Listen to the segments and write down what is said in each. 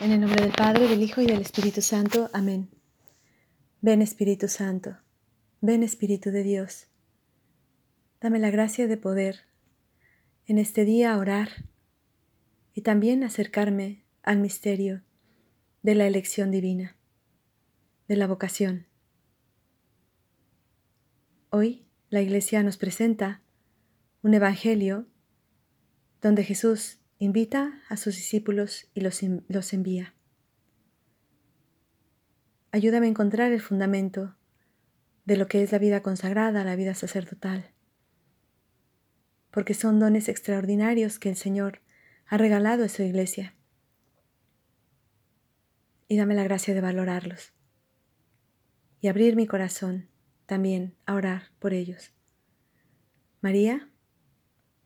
En el nombre del Padre, del Hijo y del Espíritu Santo. Amén. Ven Espíritu Santo, ven Espíritu de Dios. Dame la gracia de poder en este día orar y también acercarme al misterio de la elección divina, de la vocación. Hoy la Iglesia nos presenta un Evangelio donde Jesús invita a sus discípulos y los, los envía. Ayúdame a encontrar el fundamento de lo que es la vida consagrada, la vida sacerdotal, porque son dones extraordinarios que el Señor ha regalado a su iglesia. Y dame la gracia de valorarlos y abrir mi corazón también a orar por ellos. María,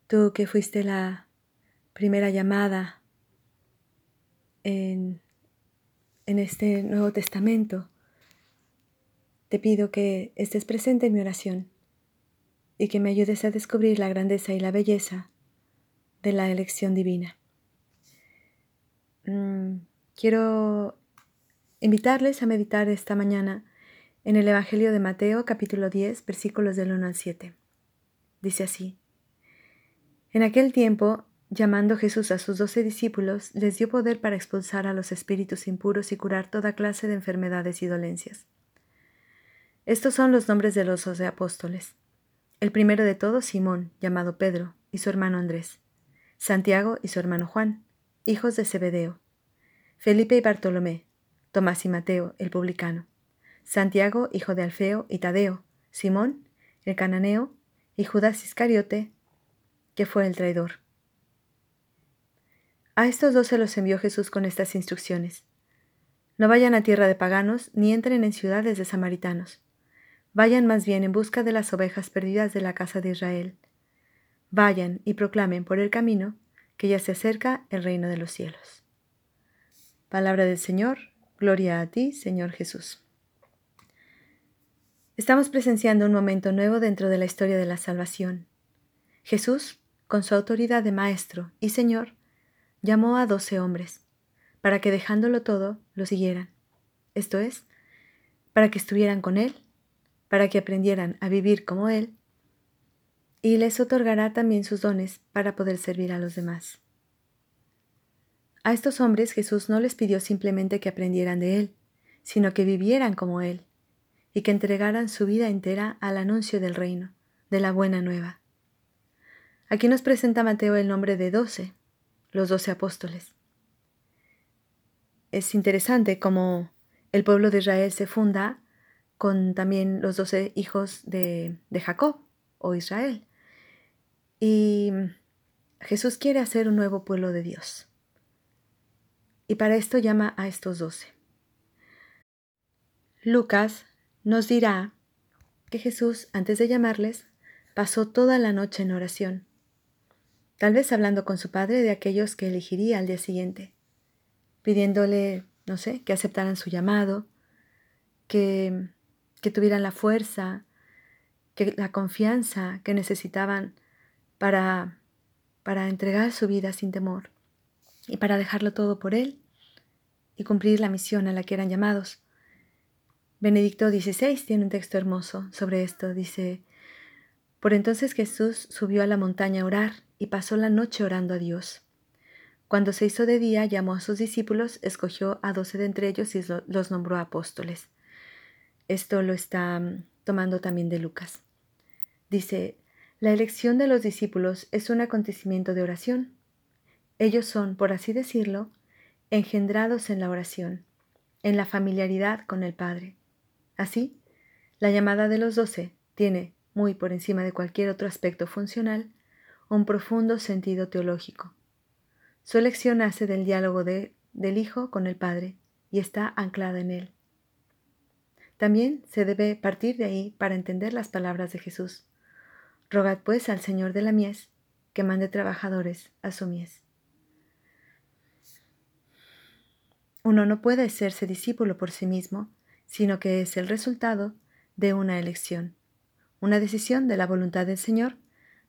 tú que fuiste la primera llamada en, en este Nuevo Testamento, te pido que estés presente en mi oración y que me ayudes a descubrir la grandeza y la belleza de la elección divina. Mm, quiero invitarles a meditar esta mañana en el Evangelio de Mateo capítulo 10 versículos del 1 al 7. Dice así, En aquel tiempo Llamando Jesús a sus doce discípulos, les dio poder para expulsar a los espíritus impuros y curar toda clase de enfermedades y dolencias. Estos son los nombres de los doce apóstoles. El primero de todos, Simón, llamado Pedro, y su hermano Andrés. Santiago y su hermano Juan, hijos de Zebedeo. Felipe y Bartolomé. Tomás y Mateo, el publicano. Santiago, hijo de Alfeo y Tadeo. Simón, el cananeo, y Judas Iscariote, que fue el traidor. A estos dos se los envió Jesús con estas instrucciones. No vayan a tierra de paganos, ni entren en ciudades de samaritanos. Vayan más bien en busca de las ovejas perdidas de la casa de Israel. Vayan y proclamen por el camino que ya se acerca el reino de los cielos. Palabra del Señor, gloria a ti, Señor Jesús. Estamos presenciando un momento nuevo dentro de la historia de la salvación. Jesús, con su autoridad de Maestro y Señor, llamó a doce hombres, para que dejándolo todo, lo siguieran. Esto es, para que estuvieran con Él, para que aprendieran a vivir como Él, y les otorgará también sus dones para poder servir a los demás. A estos hombres Jesús no les pidió simplemente que aprendieran de Él, sino que vivieran como Él, y que entregaran su vida entera al anuncio del reino, de la buena nueva. Aquí nos presenta Mateo el nombre de doce, los doce apóstoles. Es interesante cómo el pueblo de Israel se funda con también los doce hijos de, de Jacob o Israel. Y Jesús quiere hacer un nuevo pueblo de Dios. Y para esto llama a estos doce. Lucas nos dirá que Jesús, antes de llamarles, pasó toda la noche en oración tal vez hablando con su padre de aquellos que elegiría al día siguiente, pidiéndole, no sé, que aceptaran su llamado, que, que tuvieran la fuerza, que la confianza que necesitaban para, para entregar su vida sin temor y para dejarlo todo por Él y cumplir la misión a la que eran llamados. Benedicto XVI tiene un texto hermoso sobre esto. Dice, por entonces Jesús subió a la montaña a orar y pasó la noche orando a Dios. Cuando se hizo de día, llamó a sus discípulos, escogió a doce de entre ellos y los nombró apóstoles. Esto lo está mm, tomando también de Lucas. Dice, la elección de los discípulos es un acontecimiento de oración. Ellos son, por así decirlo, engendrados en la oración, en la familiaridad con el Padre. Así, la llamada de los doce tiene, muy por encima de cualquier otro aspecto funcional, un profundo sentido teológico. Su elección nace del diálogo de, del Hijo con el Padre y está anclada en él. También se debe partir de ahí para entender las palabras de Jesús. Rogad pues al Señor de la mies que mande trabajadores a su mies. Uno no puede hacerse discípulo por sí mismo, sino que es el resultado de una elección, una decisión de la voluntad del Señor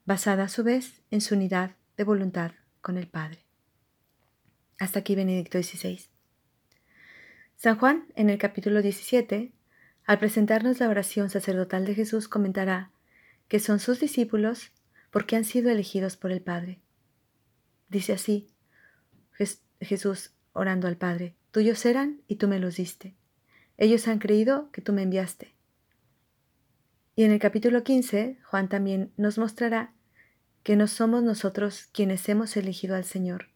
basada a su vez en su unidad de voluntad con el Padre. Hasta aquí Benedicto XVI. San Juan, en el capítulo 17, al presentarnos la oración sacerdotal de Jesús, comentará que son sus discípulos porque han sido elegidos por el Padre. Dice así Jesús orando al Padre, tuyos eran y tú me los diste. Ellos han creído que tú me enviaste. Y en el capítulo 15, Juan también nos mostrará que no somos nosotros quienes hemos elegido al Señor,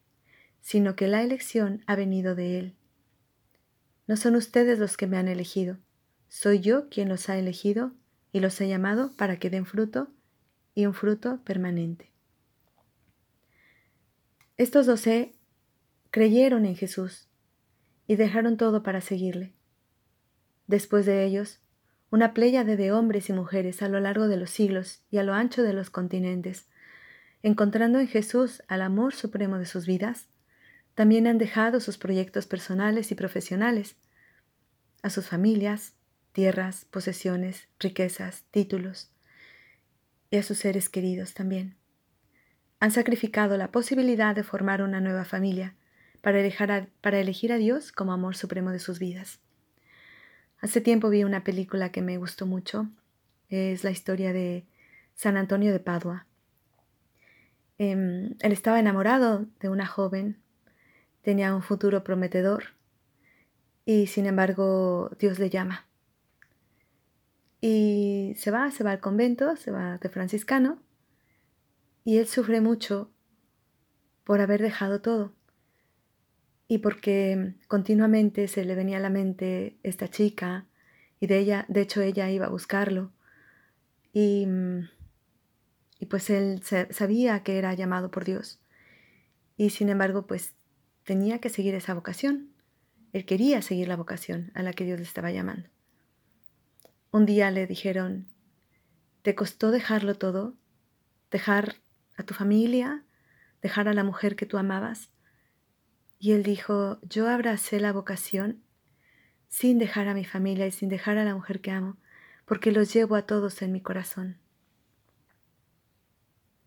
sino que la elección ha venido de Él. No son ustedes los que me han elegido, soy yo quien los ha elegido y los he llamado para que den fruto y un fruto permanente. Estos doce creyeron en Jesús y dejaron todo para seguirle. Después de ellos, una pléyade de hombres y mujeres a lo largo de los siglos y a lo ancho de los continentes, encontrando en Jesús al amor supremo de sus vidas, también han dejado sus proyectos personales y profesionales, a sus familias, tierras, posesiones, riquezas, títulos, y a sus seres queridos también. Han sacrificado la posibilidad de formar una nueva familia para para elegir a Dios como amor supremo de sus vidas. Hace tiempo vi una película que me gustó mucho. Es la historia de San Antonio de Padua. Em, él estaba enamorado de una joven, tenía un futuro prometedor y sin embargo Dios le llama. Y se va, se va al convento, se va de franciscano y él sufre mucho por haber dejado todo y porque continuamente se le venía a la mente esta chica y de ella, de hecho ella iba a buscarlo y, y pues él sabía que era llamado por Dios y sin embargo pues tenía que seguir esa vocación. Él quería seguir la vocación a la que Dios le estaba llamando. Un día le dijeron, ¿te costó dejarlo todo? ¿Dejar a tu familia? ¿Dejar a la mujer que tú amabas? Y él dijo, yo abracé la vocación sin dejar a mi familia y sin dejar a la mujer que amo, porque los llevo a todos en mi corazón.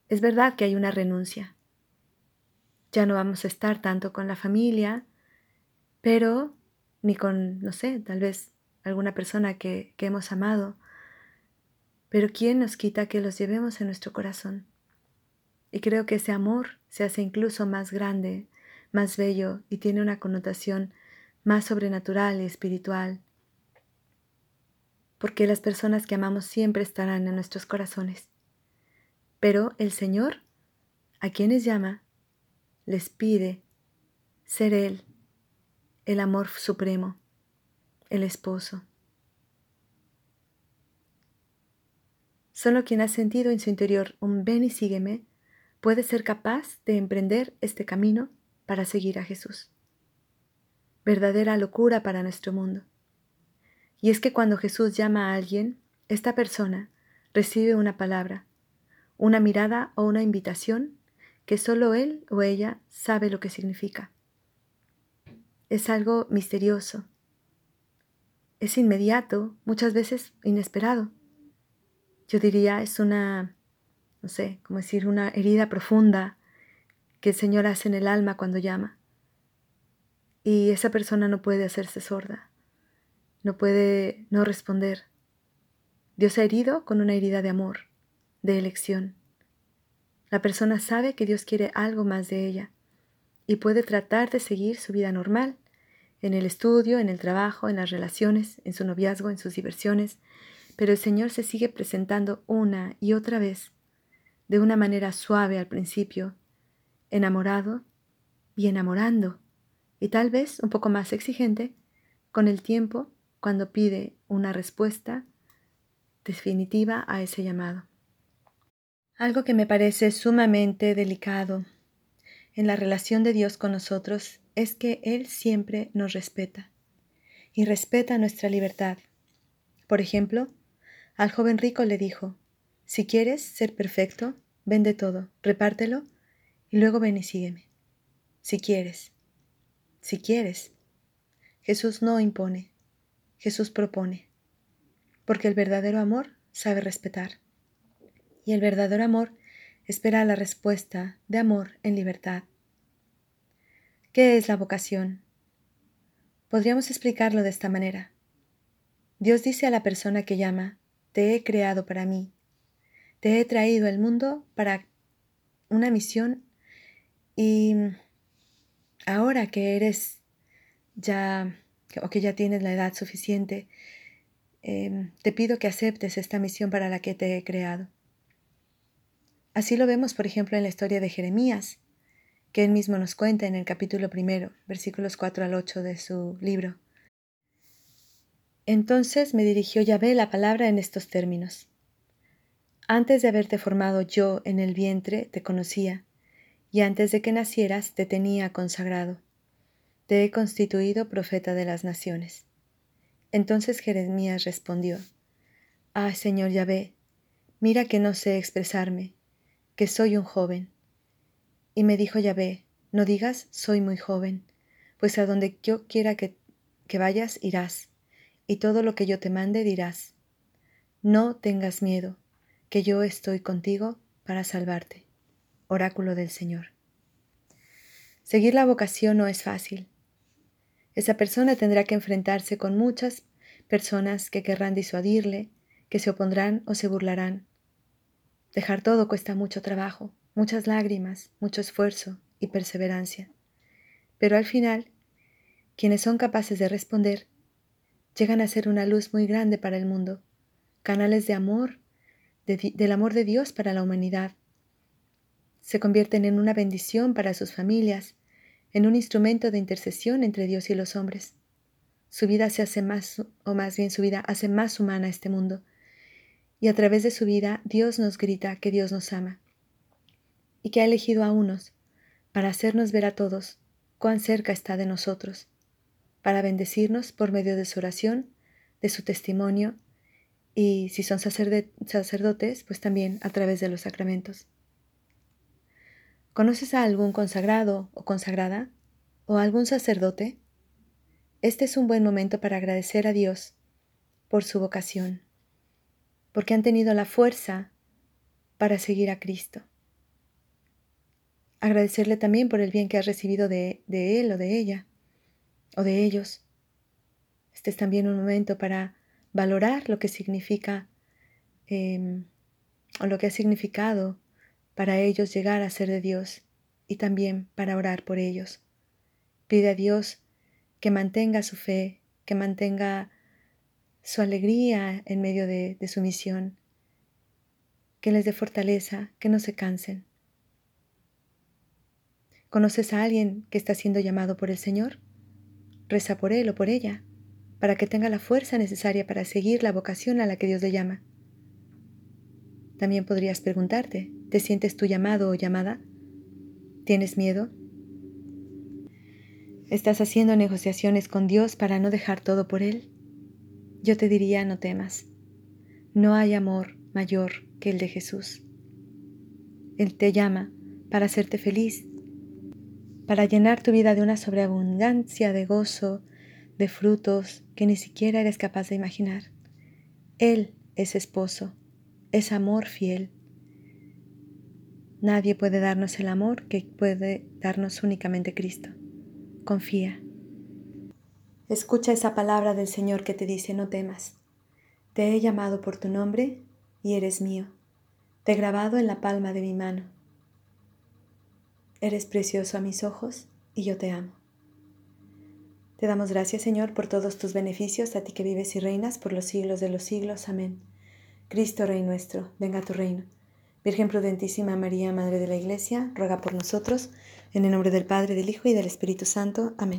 Es verdad que hay una renuncia. Ya no vamos a estar tanto con la familia, pero ni con, no sé, tal vez alguna persona que, que hemos amado. Pero ¿quién nos quita que los llevemos en nuestro corazón? Y creo que ese amor se hace incluso más grande más bello y tiene una connotación más sobrenatural y espiritual, porque las personas que amamos siempre estarán en nuestros corazones. Pero el Señor, a quienes llama, les pide ser Él, el amor supremo, el esposo. Solo quien ha sentido en su interior un ven y sígueme puede ser capaz de emprender este camino para seguir a Jesús. Verdadera locura para nuestro mundo. Y es que cuando Jesús llama a alguien, esta persona recibe una palabra, una mirada o una invitación que solo él o ella sabe lo que significa. Es algo misterioso. Es inmediato, muchas veces inesperado. Yo diría es una, no sé, como decir, una herida profunda que el Señor hace en el alma cuando llama. Y esa persona no puede hacerse sorda, no puede no responder. Dios ha herido con una herida de amor, de elección. La persona sabe que Dios quiere algo más de ella y puede tratar de seguir su vida normal, en el estudio, en el trabajo, en las relaciones, en su noviazgo, en sus diversiones, pero el Señor se sigue presentando una y otra vez, de una manera suave al principio, enamorado y enamorando, y tal vez un poco más exigente con el tiempo cuando pide una respuesta definitiva a ese llamado. Algo que me parece sumamente delicado en la relación de Dios con nosotros es que Él siempre nos respeta y respeta nuestra libertad. Por ejemplo, al joven rico le dijo, si quieres ser perfecto, vende todo, repártelo y luego ven y sígueme. Si quieres, si quieres. Jesús no impone, Jesús propone, porque el verdadero amor sabe respetar. Y el verdadero amor espera la respuesta de amor en libertad. ¿Qué es la vocación? Podríamos explicarlo de esta manera. Dios dice a la persona que llama, te he creado para mí, te he traído al mundo para una misión y ahora que eres ya o que ya tienes la edad suficiente, em, te pido que aceptes esta misión para la que te he creado. Así lo vemos, por ejemplo, en la historia de Jeremías, que él mismo nos cuenta en el capítulo primero, versículos 4 al 8 de su libro. Entonces me dirigió Yahvé la palabra en estos términos. Antes de haberte formado yo en el vientre te conocía, y antes de que nacieras te tenía consagrado. Te he constituido profeta de las naciones. Entonces Jeremías respondió, Ah, Señor Yahvé, mira que no sé expresarme, que soy un joven. Y me dijo Yahvé, no digas soy muy joven, pues a donde yo quiera que, que vayas irás, y todo lo que yo te mande dirás. No tengas miedo, que yo estoy contigo para salvarte. Oráculo del Señor. Seguir la vocación no es fácil. Esa persona tendrá que enfrentarse con muchas personas que querrán disuadirle, que se opondrán o se burlarán, Dejar todo cuesta mucho trabajo, muchas lágrimas, mucho esfuerzo y perseverancia. Pero al final, quienes son capaces de responder llegan a ser una luz muy grande para el mundo, canales de amor, del amor de Dios para la humanidad. Se convierten en una bendición para sus familias, en un instrumento de intercesión entre Dios y los hombres. Su vida se hace más, o más bien su vida hace más humana este mundo y a través de su vida Dios nos grita que Dios nos ama y que ha elegido a unos para hacernos ver a todos cuán cerca está de nosotros, para bendecirnos por medio de su oración, de su testimonio y si son sacerdotes, pues también a través de los sacramentos. ¿Conoces a algún consagrado o consagrada o algún sacerdote? Este es un buen momento para agradecer a Dios por su vocación porque han tenido la fuerza para seguir a Cristo. Agradecerle también por el bien que has recibido de, Él o de ella, o de ellos. Este es también un momento para valorar lo que significa em, o lo que ha significado para ellos llegar a ser de Dios y también para orar por ellos. Pide a Dios que mantenga su fe, que mantenga su alegría en medio de, su misión, que les dé fortaleza, que no se cansen. ¿Conoces a alguien que está siendo llamado por el Señor? Reza por él o por ella, para que tenga la fuerza necesaria para seguir la vocación a la que Dios le llama. También podrías preguntarte, ¿te sientes tu llamado o llamada? ¿Tienes miedo? ¿Estás haciendo negociaciones con Dios para no dejar todo por Él? yo te diría no temas. No hay amor mayor que el de Jesús. Él te llama para hacerte feliz, para llenar tu vida de una sobreabundancia de gozo, de frutos que ni siquiera eres capaz de imaginar. Él es esposo, es amor fiel. Nadie puede darnos el amor que puede darnos únicamente Cristo. Confía. Escucha esa palabra del Señor que te dice, no temas. Te he llamado por tu nombre y eres mío. Te he grabado en la palma de mi mano. Eres precioso a mis ojos y yo te amo. Te damos gracias, Señor, por todos tus beneficios, a ti que vives y reinas por los siglos de los siglos. Amén. Cristo, Rey nuestro, venga a tu reino. Virgen prudentísima María, Madre de la Iglesia, ruega por nosotros, en el nombre del Padre, del Hijo y del Espíritu Santo. Amén.